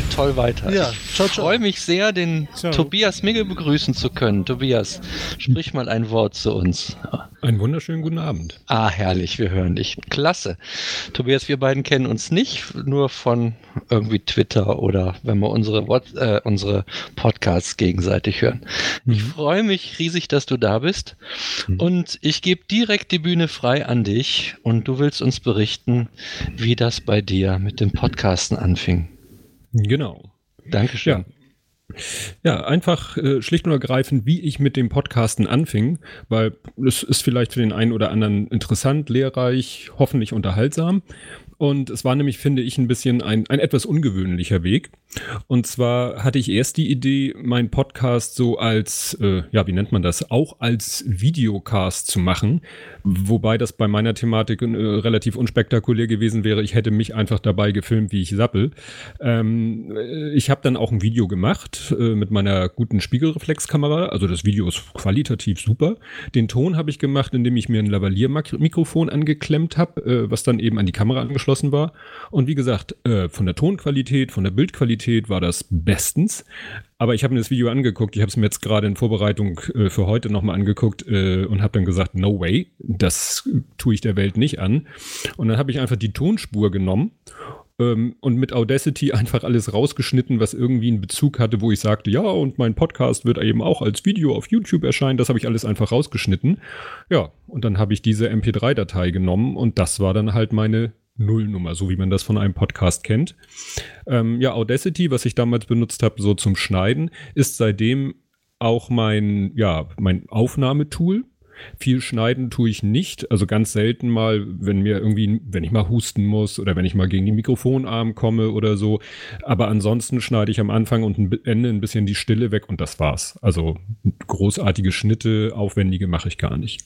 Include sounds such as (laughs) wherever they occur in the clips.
geht toll weiter. Ja, ciao, ich freue mich sehr, den ciao. Tobias Migge begrüßen zu können. Tobias, sprich mal ein Wort zu uns. Einen wunderschönen guten Abend. Ah, herrlich, wir hören dich. Klasse. Tobias, wir beiden kennen uns nicht, nur von irgendwie Twitter oder wenn wir unsere, äh, unsere Podcasts gegenseitig hören. Mhm. Ich freue mich riesig, dass du da bist mhm. und ich gebe direkt die Bühne frei an dich und du willst uns berichten, wie das bei dir mit dem Podcasten anfing. Genau. Dankeschön. Ja. Ja, einfach äh, schlicht und ergreifend, wie ich mit dem Podcasten anfing, weil es ist vielleicht für den einen oder anderen interessant, lehrreich, hoffentlich unterhaltsam. Und es war nämlich, finde ich, ein bisschen ein, ein etwas ungewöhnlicher Weg. Und zwar hatte ich erst die Idee, meinen Podcast so als, äh, ja, wie nennt man das, auch als Videocast zu machen. Wobei das bei meiner Thematik äh, relativ unspektakulär gewesen wäre. Ich hätte mich einfach dabei gefilmt, wie ich sappel. Ähm, äh, ich habe dann auch ein Video gemacht äh, mit meiner guten Spiegelreflexkamera. Also das Video ist qualitativ super. Den Ton habe ich gemacht, indem ich mir ein Lavalier-Mikrofon angeklemmt habe, äh, was dann eben an die Kamera angeschlossen angeschlossen war. Und wie gesagt, äh, von der Tonqualität, von der Bildqualität war das bestens. Aber ich habe mir das Video angeguckt, ich habe es mir jetzt gerade in Vorbereitung äh, für heute nochmal angeguckt äh, und habe dann gesagt, no way, das tue ich der Welt nicht an. Und dann habe ich einfach die Tonspur genommen ähm, und mit Audacity (laughs) einfach alles rausgeschnitten, was irgendwie einen Bezug hatte, wo ich sagte, ja, und mein Podcast wird eben auch als Video auf YouTube erscheinen. Das habe ich alles einfach rausgeschnitten. Ja, und dann habe ich diese MP3-Datei genommen und das war dann halt meine Nullnummer, so wie man das von einem Podcast kennt. Ähm, ja, Audacity, was ich damals benutzt habe, so zum Schneiden, ist seitdem auch mein, ja, mein Aufnahmetool. Viel schneiden tue ich nicht, also ganz selten mal, wenn mir irgendwie, wenn ich mal husten muss oder wenn ich mal gegen den Mikrofonarm komme oder so. Aber ansonsten schneide ich am Anfang und am Ende ein bisschen die Stille weg und das war's. Also großartige Schnitte, aufwendige mache ich gar nicht.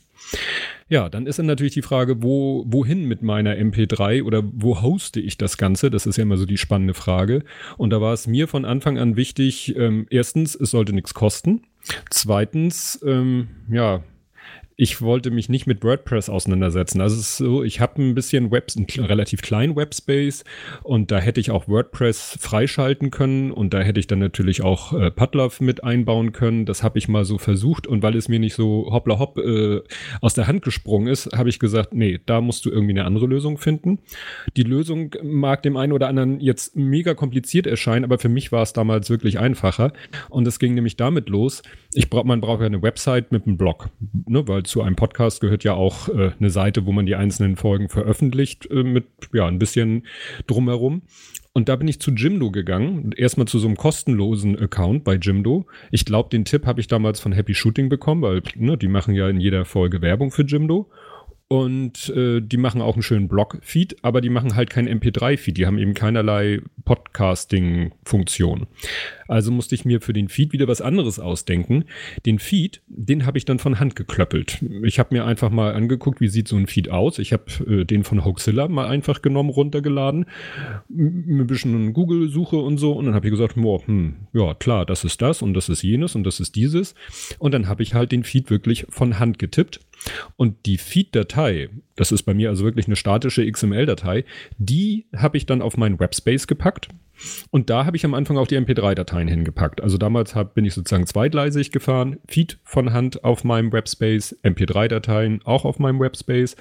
Ja, dann ist dann natürlich die Frage, wo, wohin mit meiner MP3 oder wo hoste ich das Ganze? Das ist ja immer so die spannende Frage. Und da war es mir von Anfang an wichtig, ähm, erstens, es sollte nichts kosten. Zweitens, ähm, ja, ich wollte mich nicht mit WordPress auseinandersetzen. Also es ist so, ich habe ein bisschen Webs, einen relativ kleinen Webspace und da hätte ich auch WordPress freischalten können und da hätte ich dann natürlich auch äh, Padlove mit einbauen können. Das habe ich mal so versucht und weil es mir nicht so hoppla hopp äh, aus der Hand gesprungen ist, habe ich gesagt, nee, da musst du irgendwie eine andere Lösung finden. Die Lösung mag dem einen oder anderen jetzt mega kompliziert erscheinen, aber für mich war es damals wirklich einfacher und es ging nämlich damit los. Ich brauch, man braucht ja eine Website mit einem Blog, ne, weil zu einem Podcast gehört ja auch äh, eine Seite, wo man die einzelnen Folgen veröffentlicht äh, mit ja ein bisschen drumherum. Und da bin ich zu Jimdo gegangen, erstmal zu so einem kostenlosen Account bei Jimdo. Ich glaube, den Tipp habe ich damals von Happy Shooting bekommen, weil ne, die machen ja in jeder Folge Werbung für Jimdo. Und äh, die machen auch einen schönen Blog-Feed, aber die machen halt kein MP3-Feed. Die haben eben keinerlei Podcasting-Funktion. Also musste ich mir für den Feed wieder was anderes ausdenken. Den Feed, den habe ich dann von Hand geklöppelt. Ich habe mir einfach mal angeguckt, wie sieht so ein Feed aus. Ich habe äh, den von Hoaxilla mal einfach genommen, runtergeladen, ein bisschen Google-Suche und so. Und dann habe ich gesagt, boah, hm, ja klar, das ist das und das ist jenes und das ist dieses. Und dann habe ich halt den Feed wirklich von Hand getippt und die Feed-Datei, das ist bei mir also wirklich eine statische XML-Datei, die habe ich dann auf meinen Webspace gepackt. Und da habe ich am Anfang auch die MP3-Dateien hingepackt. Also damals hab, bin ich sozusagen zweigleisig gefahren, Feed von Hand auf meinem Webspace, MP3-Dateien auch auf meinem Webspace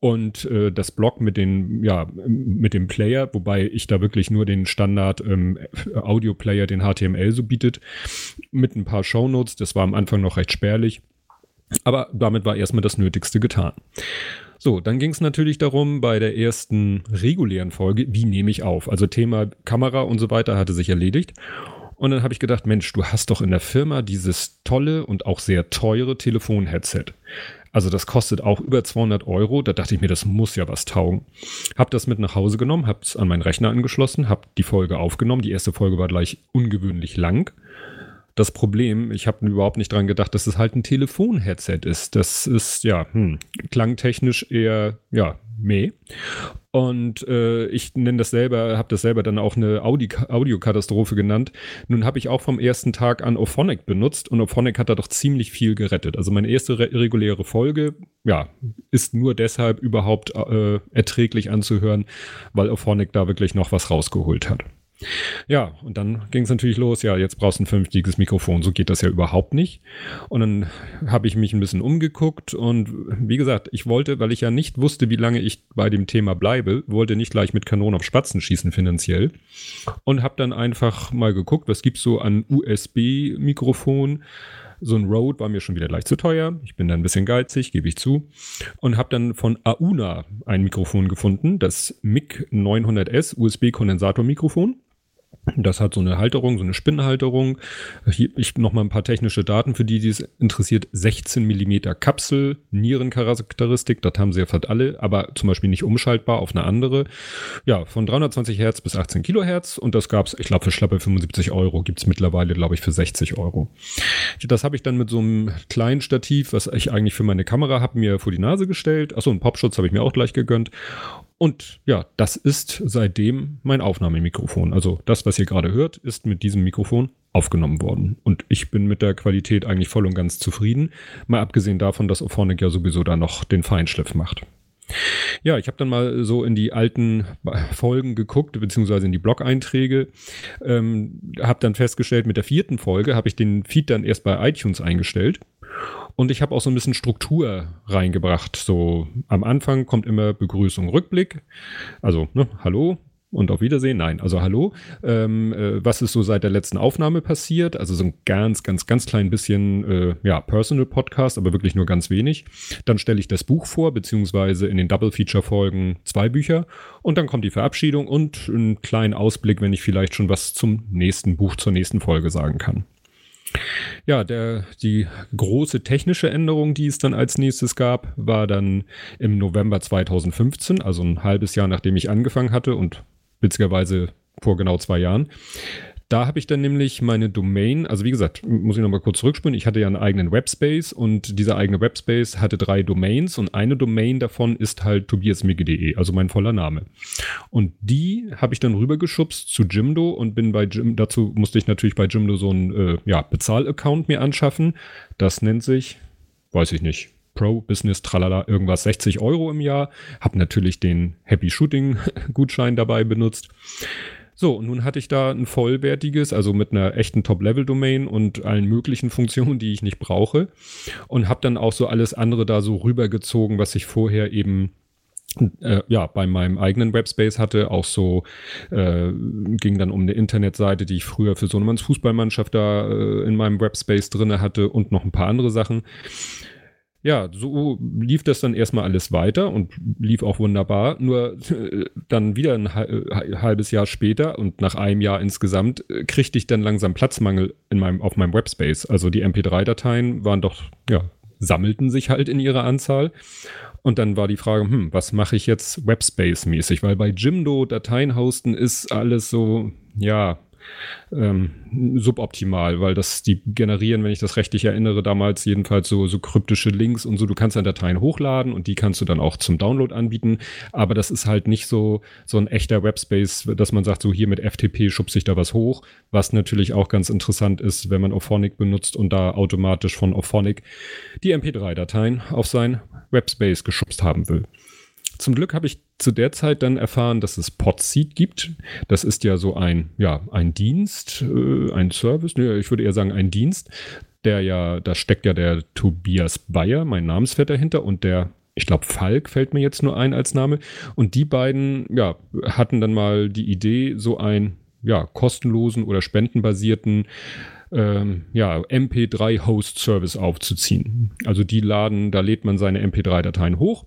und äh, das Blog mit den ja mit dem Player, wobei ich da wirklich nur den Standard ähm, Audio Player, den HTML so bietet, mit ein paar Shownotes. Das war am Anfang noch recht spärlich. Aber damit war erstmal das Nötigste getan. So, dann ging es natürlich darum, bei der ersten regulären Folge, wie nehme ich auf? Also Thema Kamera und so weiter hatte sich erledigt. Und dann habe ich gedacht, Mensch, du hast doch in der Firma dieses tolle und auch sehr teure Telefon-Headset. Also das kostet auch über 200 Euro. Da dachte ich mir, das muss ja was taugen. Hab das mit nach Hause genommen, hab's an meinen Rechner angeschlossen, hab die Folge aufgenommen. Die erste Folge war gleich ungewöhnlich lang das Problem. Ich habe überhaupt nicht dran gedacht, dass es halt ein Telefon-Headset ist. Das ist ja hm, klangtechnisch eher ja meh. Und äh, ich nenne das selber, habe das selber dann auch eine Audi Audiokatastrophe genannt. Nun habe ich auch vom ersten Tag an Ophonic benutzt und Ophonic hat da doch ziemlich viel gerettet. Also meine erste re reguläre Folge, ja, ist nur deshalb überhaupt äh, erträglich anzuhören, weil Ophonic da wirklich noch was rausgeholt hat. Ja, und dann ging es natürlich los, ja, jetzt brauchst du ein vernünftiges Mikrofon, so geht das ja überhaupt nicht. Und dann habe ich mich ein bisschen umgeguckt und wie gesagt, ich wollte, weil ich ja nicht wusste, wie lange ich bei dem Thema bleibe, wollte nicht gleich mit Kanonen auf Spatzen schießen finanziell und habe dann einfach mal geguckt, was gibt's so an USB-Mikrofon. So ein Rode war mir schon wieder leicht zu teuer. Ich bin da ein bisschen geizig, gebe ich zu. Und habe dann von Auna ein Mikrofon gefunden, das MIG 900S USB-Kondensatormikrofon. Das hat so eine Halterung, so eine Spinnhalterung. Hier ich noch mal ein paar technische Daten für die, die es interessiert. 16 Millimeter Kapsel, Nierencharakteristik, das haben sie ja fast alle, aber zum Beispiel nicht umschaltbar auf eine andere. Ja, von 320 Hertz bis 18 Kilohertz und das gab's, ich glaube, für schlappe 75 Euro gibt's mittlerweile, glaube ich, für 60 Euro. Das habe ich dann mit so einem kleinen Stativ, was ich eigentlich für meine Kamera habe, mir vor die Nase gestellt. Achso, einen Popschutz habe ich mir auch gleich gegönnt und ja, das ist seitdem mein Aufnahmemikrofon. Also das, was ihr gerade hört, ist mit diesem Mikrofon aufgenommen worden. Und ich bin mit der Qualität eigentlich voll und ganz zufrieden. Mal abgesehen davon, dass Ophonic ja sowieso da noch den Feinschliff macht. Ja, ich habe dann mal so in die alten Folgen geguckt, beziehungsweise in die Blog-Einträge. Ähm, habe dann festgestellt, mit der vierten Folge habe ich den Feed dann erst bei iTunes eingestellt. Und ich habe auch so ein bisschen Struktur reingebracht. So am Anfang kommt immer Begrüßung, Rückblick. Also, ne, hallo, und auf Wiedersehen. Nein, also hallo. Ähm, äh, was ist so seit der letzten Aufnahme passiert? Also so ein ganz, ganz, ganz klein bisschen, äh, ja, Personal Podcast, aber wirklich nur ganz wenig. Dann stelle ich das Buch vor, beziehungsweise in den Double Feature Folgen zwei Bücher. Und dann kommt die Verabschiedung und einen kleinen Ausblick, wenn ich vielleicht schon was zum nächsten Buch, zur nächsten Folge sagen kann. Ja, der, die große technische Änderung, die es dann als nächstes gab, war dann im November 2015, also ein halbes Jahr nachdem ich angefangen hatte und witzigerweise vor genau zwei Jahren. Da habe ich dann nämlich meine Domain, also wie gesagt, muss ich nochmal kurz zurückspielen. Ich hatte ja einen eigenen Webspace und dieser eigene Webspace hatte drei Domains und eine Domain davon ist halt tobiasmigge.de, also mein voller Name. Und die habe ich dann rübergeschubst zu Jimdo und bin bei Jim, dazu musste ich natürlich bei Jimdo so einen äh, ja, Bezahl-Account mir anschaffen. Das nennt sich, weiß ich nicht, Pro Business, tralala, irgendwas 60 Euro im Jahr. Hab natürlich den Happy Shooting Gutschein dabei benutzt. So, und nun hatte ich da ein vollwertiges, also mit einer echten Top-Level-Domain und allen möglichen Funktionen, die ich nicht brauche. Und habe dann auch so alles andere da so rübergezogen, was ich vorher eben äh, ja, bei meinem eigenen Webspace hatte, auch so äh, ging dann um eine Internetseite, die ich früher für Sohnemanns Fußballmannschaft da äh, in meinem Webspace drinne hatte und noch ein paar andere Sachen ja, so lief das dann erstmal alles weiter und lief auch wunderbar. Nur äh, dann wieder ein äh, halbes Jahr später und nach einem Jahr insgesamt äh, kriegte ich dann langsam Platzmangel in meinem, auf meinem Webspace. Also die MP3-Dateien waren doch, ja, sammelten sich halt in ihrer Anzahl. Und dann war die Frage, hm, was mache ich jetzt Webspace-mäßig? Weil bei Jimdo Dateien hosten ist alles so, ja, ähm, suboptimal, weil das die generieren, wenn ich das rechtlich erinnere, damals jedenfalls so, so kryptische Links und so. Du kannst dann Dateien hochladen und die kannst du dann auch zum Download anbieten. Aber das ist halt nicht so, so ein echter Webspace, dass man sagt, so hier mit FTP schubse ich da was hoch, was natürlich auch ganz interessant ist, wenn man Ophonic benutzt und da automatisch von Ophonic die MP3-Dateien auf sein Webspace geschubst haben will. Zum Glück habe ich zu der Zeit dann erfahren, dass es Podseed gibt. Das ist ja so ein, ja, ein Dienst, äh, ein Service, ne, ich würde eher sagen ein Dienst, der ja, da steckt ja der Tobias Bayer, mein Namensvetter dahinter und der ich glaube, Falk fällt mir jetzt nur ein als Name. Und die beiden, ja, hatten dann mal die Idee, so einen, ja, kostenlosen oder spendenbasierten, ähm, ja, MP3-Host-Service aufzuziehen. Also die laden, da lädt man seine MP3-Dateien hoch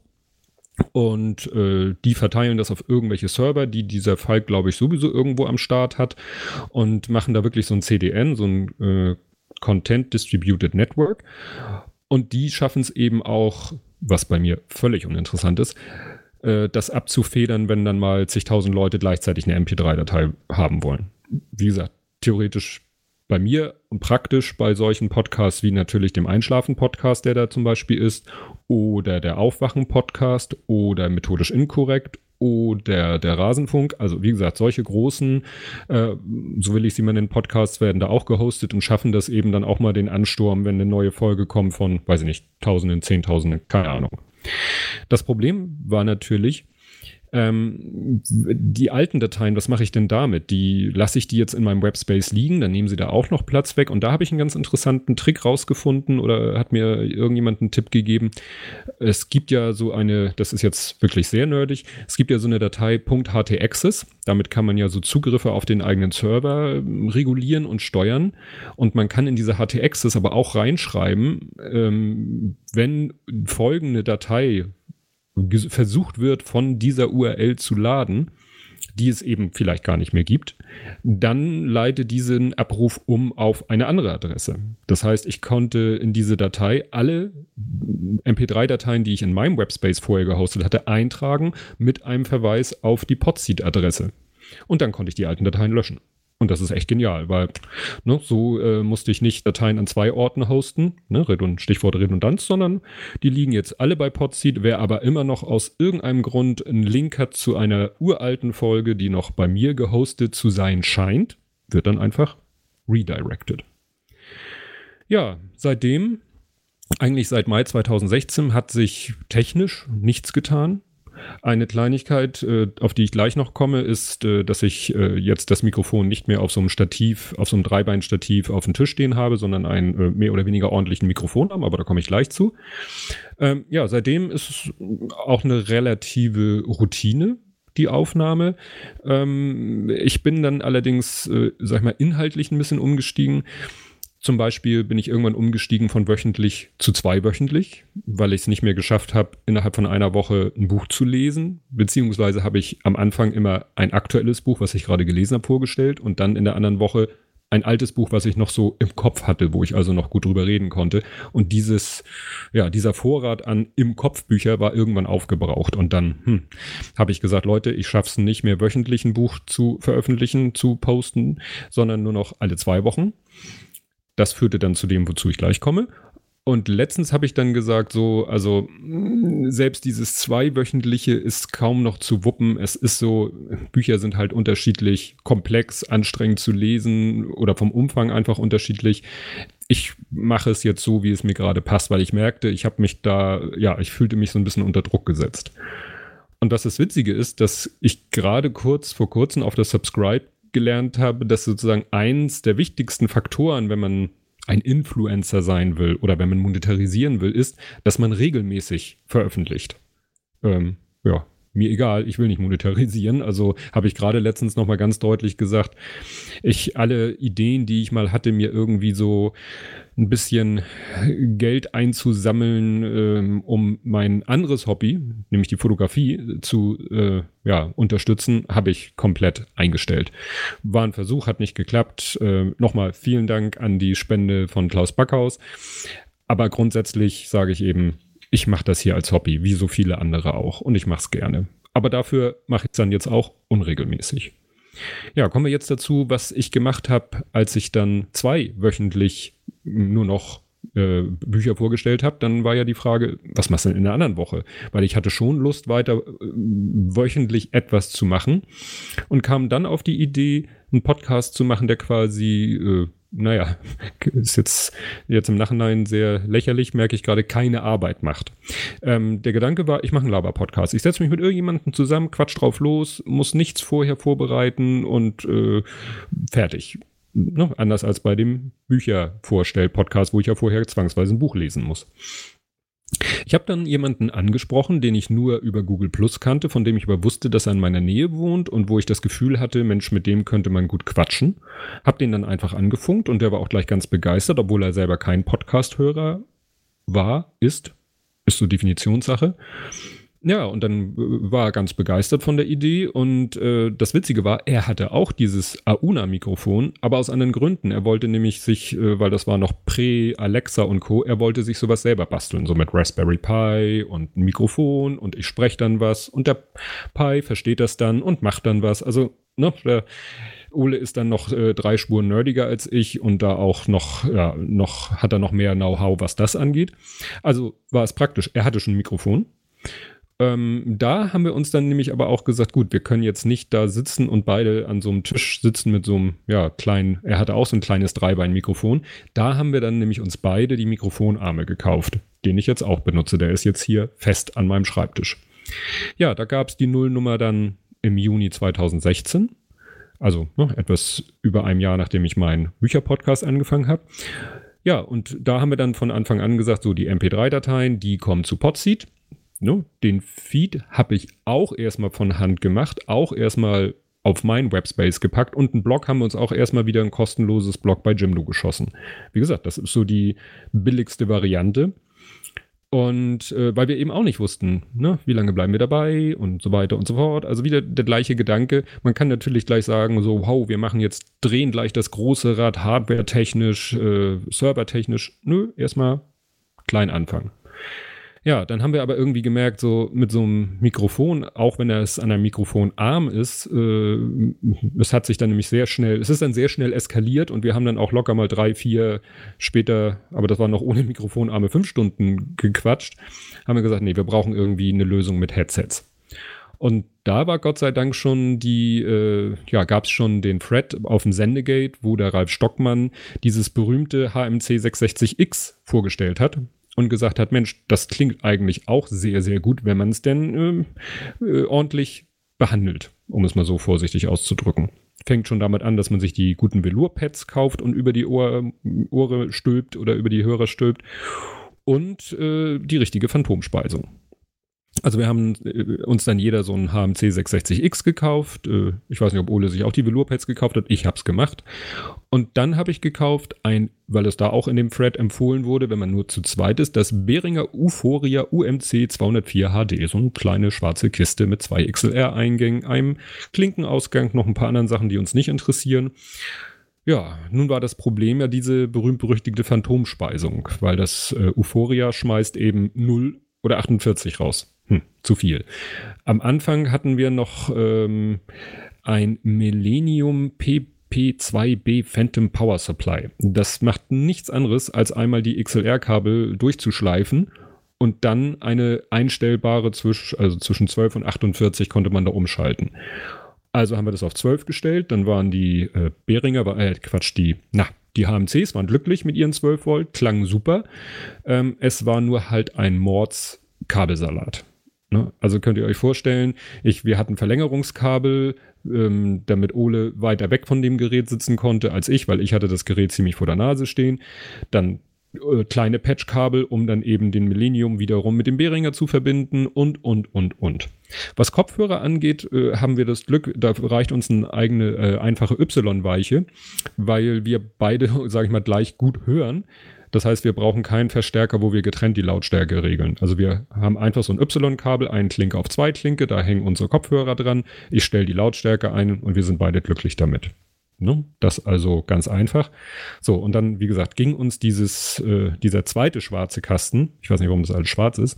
und äh, die verteilen das auf irgendwelche Server, die dieser Falk, glaube ich, sowieso irgendwo am Start hat und machen da wirklich so ein CDN, so ein äh, Content Distributed Network. Und die schaffen es eben auch, was bei mir völlig uninteressant ist, äh, das abzufedern, wenn dann mal zigtausend Leute gleichzeitig eine MP3-Datei haben wollen. Wie gesagt, theoretisch bei mir und praktisch bei solchen Podcasts wie natürlich dem Einschlafen-Podcast, der da zum Beispiel ist, oder der Aufwachen-Podcast oder methodisch inkorrekt oder der Rasenfunk. Also wie gesagt, solche großen, äh, so will ich sie mal nennen, Podcasts werden da auch gehostet und schaffen das eben dann auch mal den Ansturm, wenn eine neue Folge kommt von, weiß ich nicht, Tausenden, Zehntausenden, keine Ahnung. Das Problem war natürlich, ähm, die alten Dateien, was mache ich denn damit? Die lasse ich die jetzt in meinem Webspace liegen, dann nehmen sie da auch noch Platz weg. Und da habe ich einen ganz interessanten Trick rausgefunden oder hat mir irgendjemand einen Tipp gegeben. Es gibt ja so eine, das ist jetzt wirklich sehr nerdig, es gibt ja so eine Datei .htaccess. Damit kann man ja so Zugriffe auf den eigenen Server ähm, regulieren und steuern. Und man kann in diese htaccess aber auch reinschreiben, ähm, wenn folgende Datei versucht wird, von dieser URL zu laden, die es eben vielleicht gar nicht mehr gibt, dann leite diesen Abruf um auf eine andere Adresse. Das heißt, ich konnte in diese Datei alle MP3-Dateien, die ich in meinem Webspace vorher gehostet hatte, eintragen mit einem Verweis auf die Podseed-Adresse. Und dann konnte ich die alten Dateien löschen. Und das ist echt genial, weil ne, so äh, musste ich nicht Dateien an zwei Orten hosten, ne, Stichwort Redundanz, sondern die liegen jetzt alle bei Podseed. Wer aber immer noch aus irgendeinem Grund einen Link hat zu einer uralten Folge, die noch bei mir gehostet zu sein scheint, wird dann einfach redirected. Ja, seitdem, eigentlich seit Mai 2016, hat sich technisch nichts getan. Eine Kleinigkeit, äh, auf die ich gleich noch komme, ist, äh, dass ich äh, jetzt das Mikrofon nicht mehr auf so einem Stativ, auf so einem Dreibeinstativ auf dem Tisch stehen habe, sondern einen mehr oder weniger ordentlichen Mikrofonarm, aber da komme ich gleich zu. Ähm, ja, seitdem ist es auch eine relative Routine, die Aufnahme. Ähm, ich bin dann allerdings, äh, sag ich mal, inhaltlich ein bisschen umgestiegen. Zum Beispiel bin ich irgendwann umgestiegen von wöchentlich zu zweiwöchentlich, weil ich es nicht mehr geschafft habe, innerhalb von einer Woche ein Buch zu lesen. Beziehungsweise habe ich am Anfang immer ein aktuelles Buch, was ich gerade gelesen habe, vorgestellt und dann in der anderen Woche ein altes Buch, was ich noch so im Kopf hatte, wo ich also noch gut drüber reden konnte. Und dieses, ja, dieser Vorrat an im Kopf Bücher war irgendwann aufgebraucht. Und dann hm, habe ich gesagt, Leute, ich schaffe es nicht mehr wöchentlich ein Buch zu veröffentlichen, zu posten, sondern nur noch alle zwei Wochen. Das führte dann zu dem, wozu ich gleich komme. Und letztens habe ich dann gesagt, so, also selbst dieses zweiwöchentliche ist kaum noch zu wuppen. Es ist so, Bücher sind halt unterschiedlich komplex, anstrengend zu lesen oder vom Umfang einfach unterschiedlich. Ich mache es jetzt so, wie es mir gerade passt, weil ich merkte, ich habe mich da, ja, ich fühlte mich so ein bisschen unter Druck gesetzt. Und was das Witzige ist, dass ich gerade kurz vor kurzem auf das Subscribe gelernt habe, dass sozusagen eins der wichtigsten Faktoren, wenn man ein Influencer sein will oder wenn man monetarisieren will, ist, dass man regelmäßig veröffentlicht. Ähm, ja, mir egal, ich will nicht monetarisieren. Also habe ich gerade letztens nochmal ganz deutlich gesagt, ich alle Ideen, die ich mal hatte, mir irgendwie so ein bisschen Geld einzusammeln, ähm, um mein anderes Hobby, nämlich die Fotografie, zu äh, ja, unterstützen, habe ich komplett eingestellt. War ein Versuch, hat nicht geklappt. Äh, Nochmal vielen Dank an die Spende von Klaus Backhaus. Aber grundsätzlich sage ich eben, ich mache das hier als Hobby, wie so viele andere auch. Und ich mache es gerne. Aber dafür mache ich es dann jetzt auch unregelmäßig. Ja, kommen wir jetzt dazu, was ich gemacht habe, als ich dann zwei wöchentlich nur noch äh, Bücher vorgestellt habe, dann war ja die Frage, was machst du denn in der anderen Woche? Weil ich hatte schon Lust, weiter äh, wöchentlich etwas zu machen und kam dann auf die Idee, einen Podcast zu machen, der quasi äh, naja, ist jetzt, jetzt im Nachhinein sehr lächerlich, merke ich gerade, keine Arbeit macht. Ähm, der Gedanke war, ich mache einen Laber-Podcast. Ich setze mich mit irgendjemandem zusammen, quatsch drauf los, muss nichts vorher vorbereiten und äh, fertig. Ne? Anders als bei dem Büchervorstell-Podcast, wo ich ja vorher zwangsweise ein Buch lesen muss. Ich habe dann jemanden angesprochen, den ich nur über Google Plus kannte, von dem ich aber wusste, dass er in meiner Nähe wohnt und wo ich das Gefühl hatte, Mensch, mit dem könnte man gut quatschen. Hab den dann einfach angefunkt und der war auch gleich ganz begeistert, obwohl er selber kein Podcast-Hörer war, ist. Ist so Definitionssache. Ja, und dann äh, war er ganz begeistert von der Idee und äh, das Witzige war, er hatte auch dieses Auna-Mikrofon, aber aus anderen Gründen. Er wollte nämlich sich, äh, weil das war noch Prä-Alexa und Co., er wollte sich sowas selber basteln, so mit Raspberry Pi und Mikrofon und ich spreche dann was und der Pi versteht das dann und macht dann was. Also, ne, der, Ole ist dann noch äh, drei Spuren nerdiger als ich und da auch noch, ja, noch, hat er noch mehr Know-how, was das angeht. Also war es praktisch. Er hatte schon ein Mikrofon. Ähm, da haben wir uns dann nämlich aber auch gesagt, gut, wir können jetzt nicht da sitzen und beide an so einem Tisch sitzen mit so einem, ja, kleinen, er hatte auch so ein kleines Dreibein-Mikrofon. Da haben wir dann nämlich uns beide die Mikrofonarme gekauft, den ich jetzt auch benutze. Der ist jetzt hier fest an meinem Schreibtisch. Ja, da gab es die Nullnummer dann im Juni 2016 also ne, etwas über einem Jahr, nachdem ich meinen Bücherpodcast angefangen habe. Ja, und da haben wir dann von Anfang an gesagt, so die MP3-Dateien, die kommen zu Podseed. Ne, den Feed habe ich auch erstmal von Hand gemacht, auch erstmal auf meinen Webspace gepackt und einen Blog haben wir uns auch erstmal wieder ein kostenloses Blog bei Jimdo geschossen. Wie gesagt, das ist so die billigste Variante. Und äh, weil wir eben auch nicht wussten, ne, wie lange bleiben wir dabei und so weiter und so fort. Also wieder der gleiche Gedanke. Man kann natürlich gleich sagen, so, wow, wir machen jetzt, drehen gleich das große Rad, hardware-technisch, äh, server-technisch. Nö, erstmal klein anfangen. Ja, dann haben wir aber irgendwie gemerkt, so mit so einem Mikrofon, auch wenn es an einem Mikrofonarm ist, äh, es hat sich dann nämlich sehr schnell, es ist dann sehr schnell eskaliert und wir haben dann auch locker mal drei, vier später, aber das war noch ohne Mikrofonarme, fünf Stunden gequatscht, haben wir gesagt, nee, wir brauchen irgendwie eine Lösung mit Headsets. Und da war Gott sei Dank schon die, äh, ja, gab es schon den Thread auf dem Sendegate, wo der Ralf Stockmann dieses berühmte HMC 660X vorgestellt hat und gesagt hat, Mensch, das klingt eigentlich auch sehr, sehr gut, wenn man es denn äh, äh, ordentlich behandelt, um es mal so vorsichtig auszudrücken. Fängt schon damit an, dass man sich die guten Velour-Pads kauft und über die Ohr, Ohre stülpt oder über die Hörer stülpt und äh, die richtige Phantomspeisung. Also wir haben äh, uns dann jeder so ein HMC 660X gekauft. Äh, ich weiß nicht, ob Ole sich auch die Velour-Pads gekauft hat. Ich habe es gemacht. Und dann habe ich gekauft ein, weil es da auch in dem Thread empfohlen wurde, wenn man nur zu zweit ist, das Behringer Euphoria UMC 204 HD. So eine kleine schwarze Kiste mit zwei XLR-Eingängen, einem Klinkenausgang, noch ein paar anderen Sachen, die uns nicht interessieren. Ja, nun war das Problem ja diese berühmt-berüchtigte Phantomspeisung, weil das äh, Euphoria schmeißt eben 0 oder 48 raus. Hm, zu viel. Am Anfang hatten wir noch ähm, ein Millennium PP2B Phantom Power Supply. Das macht nichts anderes, als einmal die XLR-Kabel durchzuschleifen und dann eine einstellbare zwischen, also zwischen 12 und 48 konnte man da umschalten. Also haben wir das auf 12 gestellt, dann waren die äh, Behringer, äh, Quatsch, die, na, die HMCs waren glücklich mit ihren 12 Volt, klangen super. Ähm, es war nur halt ein Mords-Kabelsalat. Ne? Also könnt ihr euch vorstellen, ich, wir hatten Verlängerungskabel, ähm, damit Ole weiter weg von dem Gerät sitzen konnte als ich, weil ich hatte das Gerät ziemlich vor der Nase stehen. Dann äh, kleine Patchkabel, um dann eben den Millennium wiederum mit dem Behringer zu verbinden und, und, und, und. Was Kopfhörer angeht, äh, haben wir das Glück, da reicht uns eine eigene äh, einfache Y-Weiche, weil wir beide, (laughs) sage ich mal, gleich gut hören. Das heißt, wir brauchen keinen Verstärker, wo wir getrennt die Lautstärke regeln. Also wir haben einfach so ein Y-Kabel, einen Klinke auf zwei Klinke, da hängen unsere Kopfhörer dran. Ich stelle die Lautstärke ein und wir sind beide glücklich damit. Ne? Das also ganz einfach. So, und dann, wie gesagt, ging uns dieses, äh, dieser zweite schwarze Kasten, ich weiß nicht, warum das alles schwarz ist,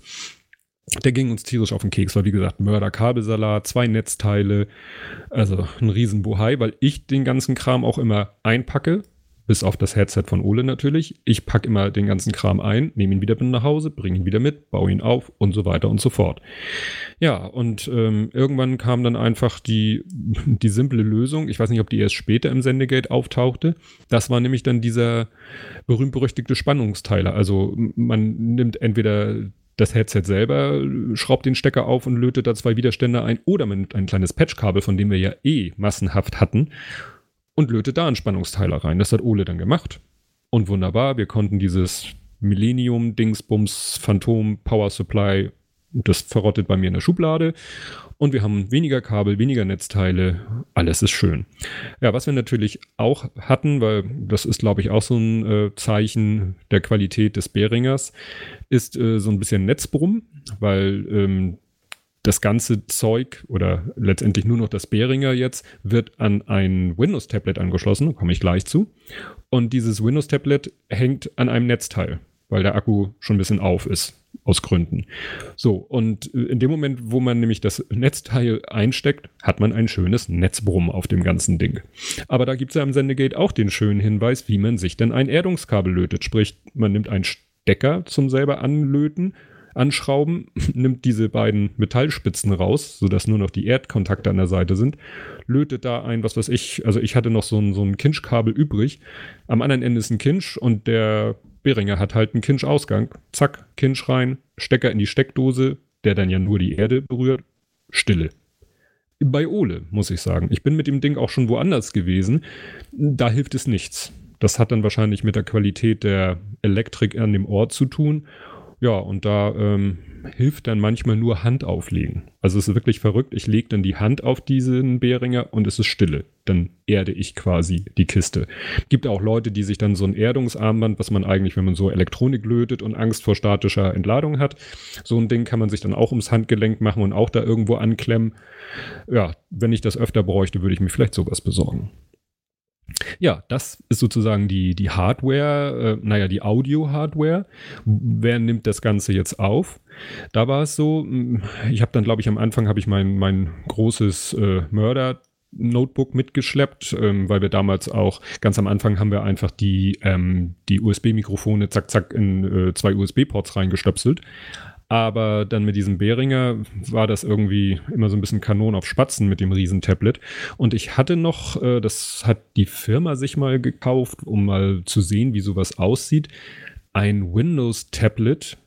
der ging uns tierisch auf den Keks, weil wie gesagt, Mörder-Kabelsalat, zwei Netzteile, also ein Riesenbohai, weil ich den ganzen Kram auch immer einpacke, bis auf das Headset von Ole natürlich. Ich packe immer den ganzen Kram ein, nehme ihn wieder mit nach Hause, bringe ihn wieder mit, baue ihn auf und so weiter und so fort. Ja, und ähm, irgendwann kam dann einfach die, (laughs) die simple Lösung. Ich weiß nicht, ob die erst später im Sendegate auftauchte. Das war nämlich dann dieser berühmt-berüchtigte Spannungsteiler. Also man nimmt entweder das Headset selber, schraubt den Stecker auf und lötet da zwei Widerstände ein oder man nimmt ein kleines Patchkabel, von dem wir ja eh massenhaft hatten und lötet da einen rein. Das hat Ole dann gemacht. Und wunderbar, wir konnten dieses Millennium, Dingsbums, Phantom, Power Supply, das verrottet bei mir in der Schublade. Und wir haben weniger Kabel, weniger Netzteile. Alles ist schön. Ja, was wir natürlich auch hatten, weil das ist, glaube ich, auch so ein äh, Zeichen der Qualität des Beringers, ist äh, so ein bisschen Netzbrumm, weil ähm, das ganze Zeug oder letztendlich nur noch das Behringer jetzt wird an ein Windows-Tablet angeschlossen, komme ich gleich zu. Und dieses Windows-Tablet hängt an einem Netzteil. weil der Akku schon ein bisschen auf ist aus Gründen. So, und äh, in dem Moment, wo man nämlich das Netzteil einsteckt, hat man ein schönes Netzbrummen auf dem ganzen Ding. Aber da gibt es ja am Sendegate auch den schönen Hinweis, wie man sich denn ein Erdungskabel lötet. Sprich, man nimmt einen Stecker zum selber anlöten, anschrauben, (laughs) nimmt diese beiden Metallspitzen raus, sodass nur noch die Erdkontakte an der Seite sind, lötet da ein, was weiß ich, also ich hatte noch so ein, so ein Kinchkabel übrig. Am anderen Ende ist ein Kinch und der Beringer hat halt einen Kinch-Ausgang. Zack, Kinch rein, Stecker in die Steckdose, der dann ja nur die Erde berührt. Stille. Bei Ole, muss ich sagen. Ich bin mit dem Ding auch schon woanders gewesen. Da hilft es nichts. Das hat dann wahrscheinlich mit der Qualität der Elektrik an dem Ort zu tun. Ja, und da ähm, hilft dann manchmal nur Hand auflegen. Also es ist wirklich verrückt. Ich lege dann die Hand auf diesen Beringer und es ist Stille. Dann erde ich quasi die Kiste. Gibt auch Leute, die sich dann so ein Erdungsarmband, was man eigentlich, wenn man so Elektronik lötet und Angst vor statischer Entladung hat, so ein Ding kann man sich dann auch ums Handgelenk machen und auch da irgendwo anklemmen. Ja, wenn ich das öfter bräuchte, würde ich mir vielleicht sowas besorgen. Ja, das ist sozusagen die, die Hardware, äh, naja, die Audio-Hardware. Wer nimmt das Ganze jetzt auf? Da war es so, ich habe dann, glaube ich, am Anfang habe ich mein, mein großes äh, Mörder Notebook mitgeschleppt, ähm, weil wir damals auch ganz am Anfang haben wir einfach die, ähm, die USB-Mikrofone zack, zack in äh, zwei USB-Ports reingestöpselt. Aber dann mit diesem Behringer war das irgendwie immer so ein bisschen Kanon auf Spatzen mit dem Riesentablet. Und ich hatte noch, äh, das hat die Firma sich mal gekauft, um mal zu sehen, wie sowas aussieht, ein Windows-Tablet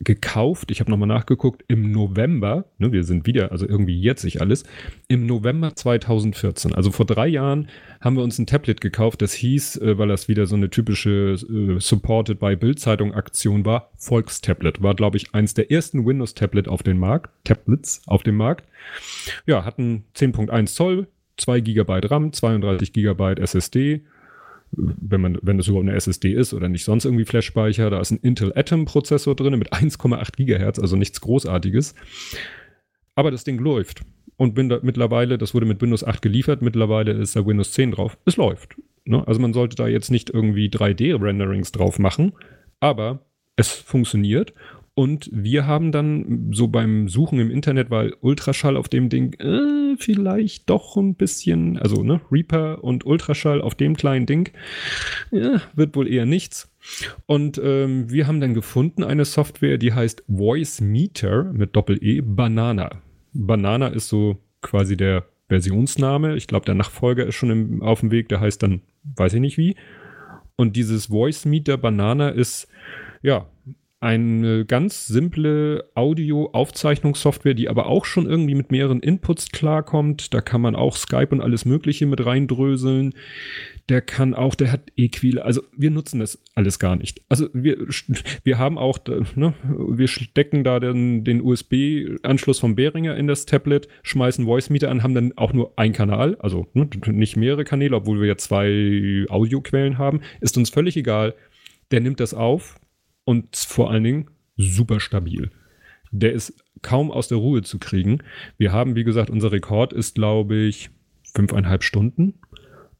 gekauft. Ich habe nochmal nachgeguckt im November. Ne, wir sind wieder, also irgendwie jetzt sich alles. Im November 2014, also vor drei Jahren, haben wir uns ein Tablet gekauft. Das hieß, äh, weil das wieder so eine typische äh, Supported by Bildzeitung Aktion war, Volkstablet. War, glaube ich, eins der ersten Windows-Tablet auf dem Markt, Tablets auf dem Markt. Ja, hatten 10.1 Zoll, 2 GB RAM, 32 GB SSD wenn man, wenn das überhaupt eine SSD ist oder nicht sonst irgendwie Flash-Speicher, da ist ein Intel Atom Prozessor drin mit (laughs) 1,8 Gigahertz, also nichts Großartiges. Aber das Ding läuft. Und da mittlerweile, das wurde mit Windows 8 geliefert, mittlerweile ist da Windows 10 drauf. Es läuft. Ne? Also man sollte da jetzt nicht irgendwie 3D-Renderings drauf machen, aber es funktioniert und wir haben dann so beim Suchen im Internet, weil Ultraschall auf dem Ding äh, vielleicht doch ein bisschen, also ne, Reaper und Ultraschall auf dem kleinen Ding, ja, wird wohl eher nichts. Und ähm, wir haben dann gefunden eine Software, die heißt Voice Meter mit Doppel-E Banana. Banana ist so quasi der Versionsname. Ich glaube, der Nachfolger ist schon im, auf dem Weg, der heißt dann, weiß ich nicht wie. Und dieses Voice Meter Banana ist, ja, eine ganz simple Audio-Aufzeichnungssoftware, die aber auch schon irgendwie mit mehreren Inputs klarkommt. Da kann man auch Skype und alles Mögliche mit reindröseln. Der kann auch, der hat Equile. Also wir nutzen das alles gar nicht. Also wir, wir haben auch, ne, wir stecken da den, den USB-Anschluss vom Behringer in das Tablet, schmeißen Voice Meter an, haben dann auch nur ein Kanal, also ne, nicht mehrere Kanäle, obwohl wir ja zwei Audioquellen haben. Ist uns völlig egal. Der nimmt das auf, und vor allen Dingen super stabil. Der ist kaum aus der Ruhe zu kriegen. Wir haben, wie gesagt, unser Rekord ist, glaube ich, fünfeinhalb Stunden.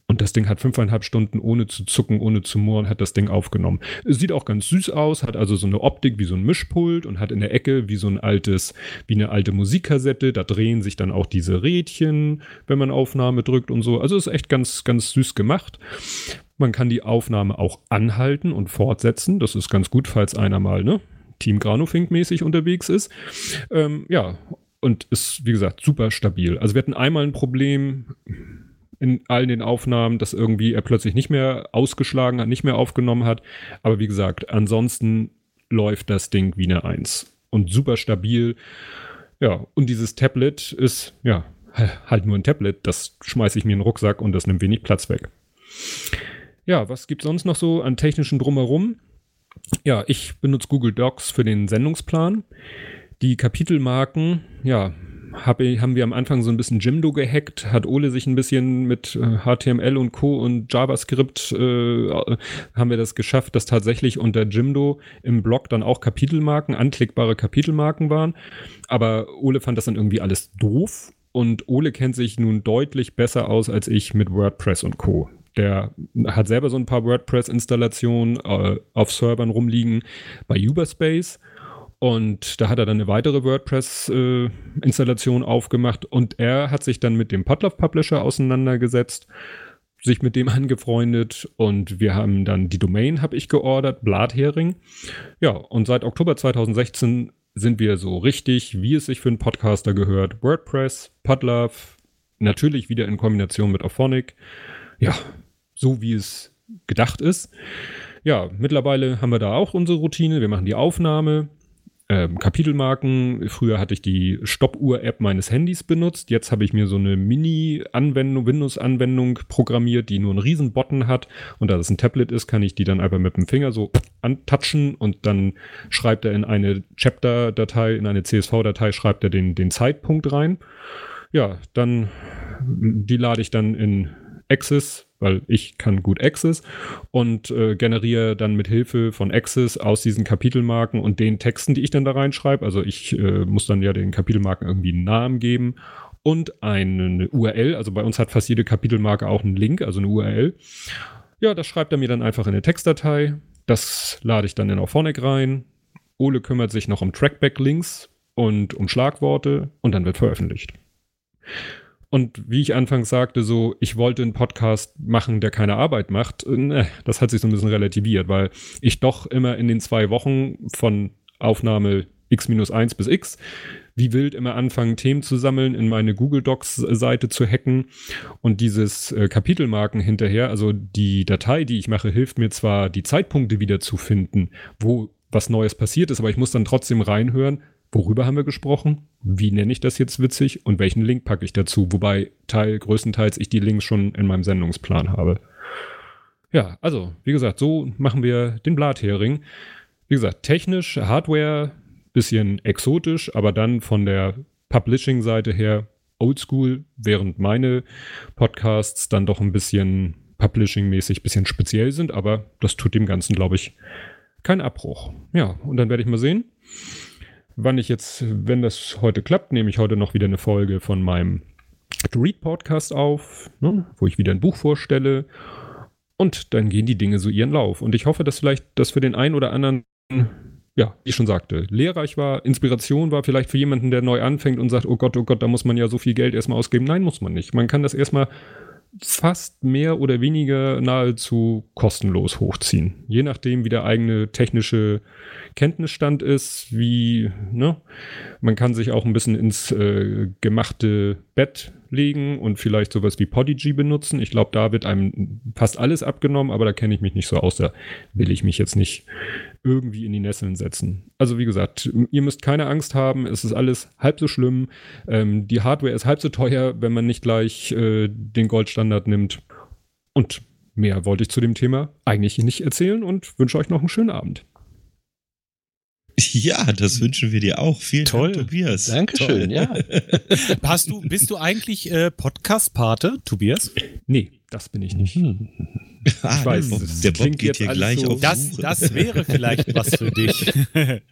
Und das Ding hat fünfeinhalb Stunden ohne zu zucken, ohne zu mohren, hat das Ding aufgenommen. Es sieht auch ganz süß aus, hat also so eine Optik wie so ein Mischpult und hat in der Ecke wie so ein altes, wie eine alte Musikkassette. Da drehen sich dann auch diese Rädchen, wenn man Aufnahme drückt und so. Also ist echt ganz, ganz süß gemacht. Man kann die Aufnahme auch anhalten und fortsetzen. Das ist ganz gut, falls einer mal, ne, Team Granufink mäßig unterwegs ist. Ähm, ja, und ist, wie gesagt, super stabil. Also wir hatten einmal ein Problem in allen den Aufnahmen, dass irgendwie er plötzlich nicht mehr ausgeschlagen hat, nicht mehr aufgenommen hat. Aber wie gesagt, ansonsten läuft das Ding wie eine Eins und super stabil. Ja, und dieses Tablet ist, ja, halt nur ein Tablet. Das schmeiße ich mir in den Rucksack und das nimmt wenig Platz weg. Ja, was gibt sonst noch so an technischen Drumherum? Ja, ich benutze Google Docs für den Sendungsplan. Die Kapitelmarken, ja, hab, haben wir am Anfang so ein bisschen Jimdo gehackt, hat Ole sich ein bisschen mit HTML äh, und Co. und JavaScript äh, haben wir das geschafft, dass tatsächlich unter Jimdo im Blog dann auch Kapitelmarken, anklickbare Kapitelmarken waren. Aber Ole fand das dann irgendwie alles doof und Ole kennt sich nun deutlich besser aus als ich mit WordPress und Co. der hat selber so ein paar WordPress-Installationen äh, auf Servern rumliegen bei Uberspace. Und da hat er dann eine weitere WordPress-Installation äh, aufgemacht und er hat sich dann mit dem Podlove Publisher auseinandergesetzt, sich mit dem (laughs) angefreundet und wir haben dann die Domain, habe ich geordert, Blathering. Ja, und seit Oktober 2016 sind wir so richtig, wie es sich für einen Podcaster gehört, WordPress, Podlove, natürlich wieder in Kombination mit Auphonic. Ja, so wie es gedacht ist. Ja, mittlerweile haben wir da auch unsere Routine. Wir machen die Aufnahme, ähm, Kapitelmarken. Früher hatte ich die Stoppuhr-App meines Handys benutzt. Jetzt habe ich mir so eine Mini-Anwendung, Windows-Anwendung programmiert, die nur einen riesen Button hat. Und da das ein Tablet ist, kann ich die dann einfach mit dem Finger so antatschen und dann schreibt er in eine Chapter-Datei, in eine CSV-Datei, schreibt er den, den Zeitpunkt rein. Ja, dann, die lade ich dann in Access weil ich kann gut Access und äh, generiere dann mit Hilfe von Access aus diesen Kapitelmarken und den Texten, die ich dann da reinschreibe. Also ich äh, muss dann ja den Kapitelmarken irgendwie einen Namen geben und eine URL. Also bei uns hat fast jede Kapitelmarke auch einen Link, also eine URL. Ja, das schreibt er mir dann einfach in eine Textdatei. Das lade ich dann in Auphonic rein. Ole kümmert sich noch um Trackback-Links und um Schlagworte und dann wird veröffentlicht. Und wie ich anfangs sagte, so, ich wollte einen Podcast machen, der keine Arbeit macht, ne, das hat sich so ein bisschen relativiert, weil ich doch immer in den zwei Wochen von Aufnahme x-1 bis x wie wild immer anfangen, Themen zu sammeln, in meine Google Docs-Seite zu hacken. Und dieses äh, Kapitelmarken hinterher, also die Datei, die ich mache, hilft mir zwar, die Zeitpunkte wieder zu finden, wo was Neues passiert ist, aber ich muss dann trotzdem reinhören, worüber haben wir gesprochen, wie nenne ich das jetzt witzig und welchen Link packe ich dazu, wobei Teil, größtenteils ich die Links schon in meinem Sendungsplan habe. Ja, also, wie gesagt, so machen wir den Blathering. Wie gesagt, technisch, Hardware, bisschen exotisch, aber dann von der Publishing-Seite her oldschool, während meine Podcasts dann doch ein bisschen Publishing-mäßig bisschen speziell sind, aber das tut dem Ganzen, glaube ich, keinen Abbruch. Ja, und dann werde ich mal sehen, wann ich jetzt, wenn das heute klappt, nehme ich heute noch wieder eine Folge von meinem To Read Podcast auf, ne, wo ich wieder ein Buch vorstelle. Und dann gehen die Dinge so ihren Lauf. Und ich hoffe, dass vielleicht das für den einen oder anderen, ja, wie ich schon sagte, lehrreich war, Inspiration war, vielleicht für jemanden, der neu anfängt und sagt, oh Gott, oh Gott, da muss man ja so viel Geld erstmal ausgeben. Nein, muss man nicht. Man kann das erstmal fast mehr oder weniger nahezu kostenlos hochziehen. Je nachdem, wie der eigene technische Kenntnisstand ist, wie, ne, man kann sich auch ein bisschen ins äh, gemachte Bett legen und vielleicht sowas wie Podigy benutzen. Ich glaube, da wird einem fast alles abgenommen, aber da kenne ich mich nicht so aus. Da will ich mich jetzt nicht irgendwie in die Nesseln setzen. Also wie gesagt, ihr müsst keine Angst haben, es ist alles halb so schlimm. Ähm, die Hardware ist halb so teuer, wenn man nicht gleich äh, den Goldstandard nimmt. Und mehr wollte ich zu dem Thema eigentlich nicht erzählen und wünsche euch noch einen schönen Abend. Ja, das wünschen wir dir auch. Vielen Toll. Dank, Tobias. Dankeschön, Toll. ja. (laughs) Hast du, bist du eigentlich äh, Podcast-Pate, Tobias? Nee, das bin ich nicht. (laughs) Mhm. Ah, ich weiß, der Bob geht hier gleich so auf das, das wäre vielleicht was für dich. (laughs)